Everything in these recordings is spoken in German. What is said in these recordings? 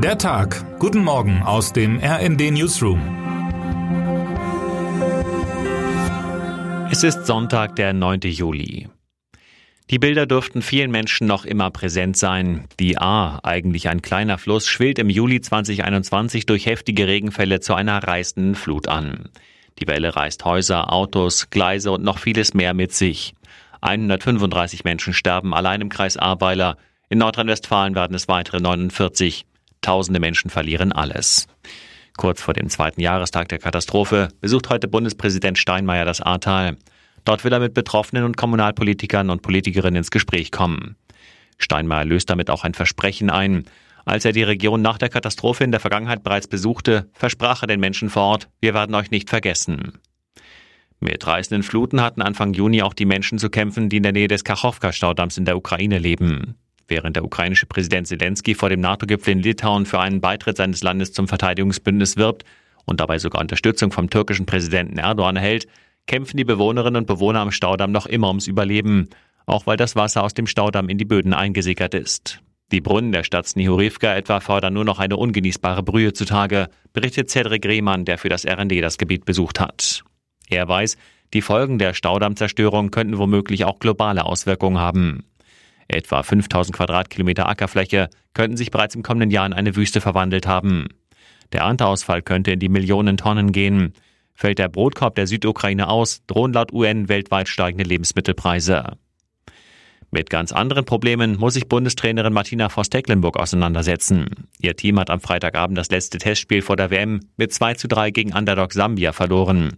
Der Tag. Guten Morgen aus dem RND Newsroom. Es ist Sonntag, der 9. Juli. Die Bilder dürften vielen Menschen noch immer präsent sein. Die A, eigentlich ein kleiner Fluss, schwillt im Juli 2021 durch heftige Regenfälle zu einer reißenden Flut an. Die Welle reißt Häuser, Autos, Gleise und noch vieles mehr mit sich. 135 Menschen sterben allein im Kreis Ahrweiler. In Nordrhein-Westfalen werden es weitere 49. Tausende Menschen verlieren alles. Kurz vor dem zweiten Jahrestag der Katastrophe besucht heute Bundespräsident Steinmeier das Ahrtal. Dort will er mit Betroffenen und Kommunalpolitikern und Politikerinnen ins Gespräch kommen. Steinmeier löst damit auch ein Versprechen ein. Als er die Region nach der Katastrophe in der Vergangenheit bereits besuchte, versprach er den Menschen vor Ort, wir werden euch nicht vergessen. Mit reißenden Fluten hatten Anfang Juni auch die Menschen zu kämpfen, die in der Nähe des Kachowka-Staudamms in der Ukraine leben. Während der ukrainische Präsident Zelensky vor dem NATO-Gipfel in Litauen für einen Beitritt seines Landes zum Verteidigungsbündnis wirbt und dabei sogar Unterstützung vom türkischen Präsidenten Erdogan erhält, kämpfen die Bewohnerinnen und Bewohner am Staudamm noch immer ums Überleben, auch weil das Wasser aus dem Staudamm in die Böden eingesickert ist. Die Brunnen der Stadt Snihurivka etwa fördern nur noch eine ungenießbare Brühe zutage, berichtet Cedric Rehmann, der für das RND das Gebiet besucht hat. Er weiß, die Folgen der Staudammzerstörung könnten womöglich auch globale Auswirkungen haben. Etwa 5000 Quadratkilometer Ackerfläche könnten sich bereits im kommenden Jahr in eine Wüste verwandelt haben. Der Ernteausfall könnte in die Millionen Tonnen gehen. Fällt der Brotkorb der Südukraine aus, drohen laut UN weltweit steigende Lebensmittelpreise. Mit ganz anderen Problemen muss sich Bundestrainerin Martina Voss-Tecklenburg auseinandersetzen. Ihr Team hat am Freitagabend das letzte Testspiel vor der WM mit 2 zu 3 gegen Underdog Sambia verloren.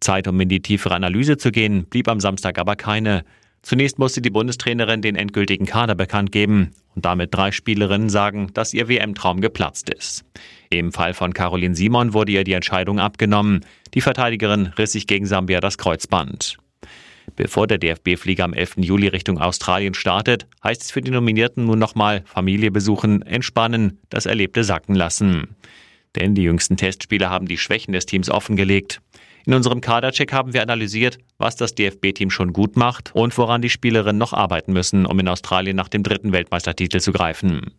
Zeit, um in die tiefere Analyse zu gehen, blieb am Samstag aber keine. Zunächst musste die Bundestrainerin den endgültigen Kader bekannt geben und damit drei Spielerinnen sagen, dass ihr WM-Traum geplatzt ist. Im Fall von Caroline Simon wurde ihr die Entscheidung abgenommen. Die Verteidigerin riss sich gegen Sambia das Kreuzband. Bevor der DFB-Flieger am 11. Juli Richtung Australien startet, heißt es für die Nominierten nun nochmal Familie besuchen, entspannen, das Erlebte sacken lassen. Denn die jüngsten Testspiele haben die Schwächen des Teams offengelegt. In unserem Kadercheck haben wir analysiert, was das DFB-Team schon gut macht und woran die Spielerinnen noch arbeiten müssen, um in Australien nach dem dritten Weltmeistertitel zu greifen.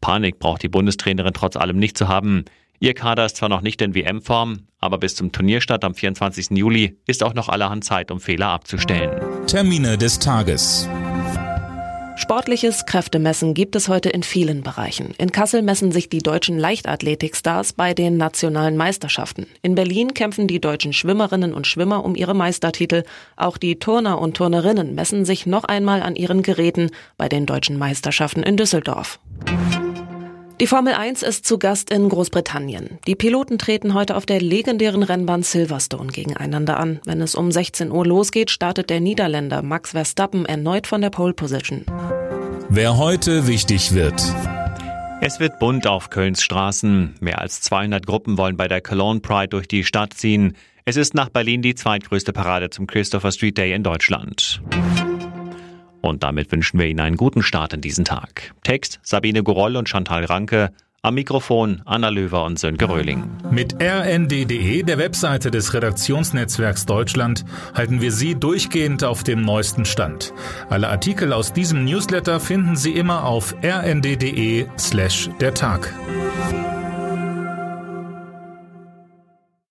Panik braucht die Bundestrainerin trotz allem nicht zu haben. Ihr Kader ist zwar noch nicht in WM-Form, aber bis zum Turnierstart am 24. Juli ist auch noch allerhand Zeit, um Fehler abzustellen. Termine des Tages. Sportliches Kräftemessen gibt es heute in vielen Bereichen. In Kassel messen sich die deutschen Leichtathletikstars bei den nationalen Meisterschaften. In Berlin kämpfen die deutschen Schwimmerinnen und Schwimmer um ihre Meistertitel. Auch die Turner und Turnerinnen messen sich noch einmal an ihren Geräten bei den deutschen Meisterschaften in Düsseldorf. Die Formel 1 ist zu Gast in Großbritannien. Die Piloten treten heute auf der legendären Rennbahn Silverstone gegeneinander an. Wenn es um 16 Uhr losgeht, startet der Niederländer Max Verstappen erneut von der Pole Position. Wer heute wichtig wird. Es wird bunt auf Kölns Straßen. Mehr als 200 Gruppen wollen bei der Cologne Pride durch die Stadt ziehen. Es ist nach Berlin die zweitgrößte Parade zum Christopher Street Day in Deutschland. Und damit wünschen wir Ihnen einen guten Start in diesen Tag. Text Sabine Goroll und Chantal Ranke. Am Mikrofon Anna Löwer und Sönke Röhling. Mit rnd.de, der Webseite des Redaktionsnetzwerks Deutschland, halten wir Sie durchgehend auf dem neuesten Stand. Alle Artikel aus diesem Newsletter finden Sie immer auf rnd.de slash der Tag.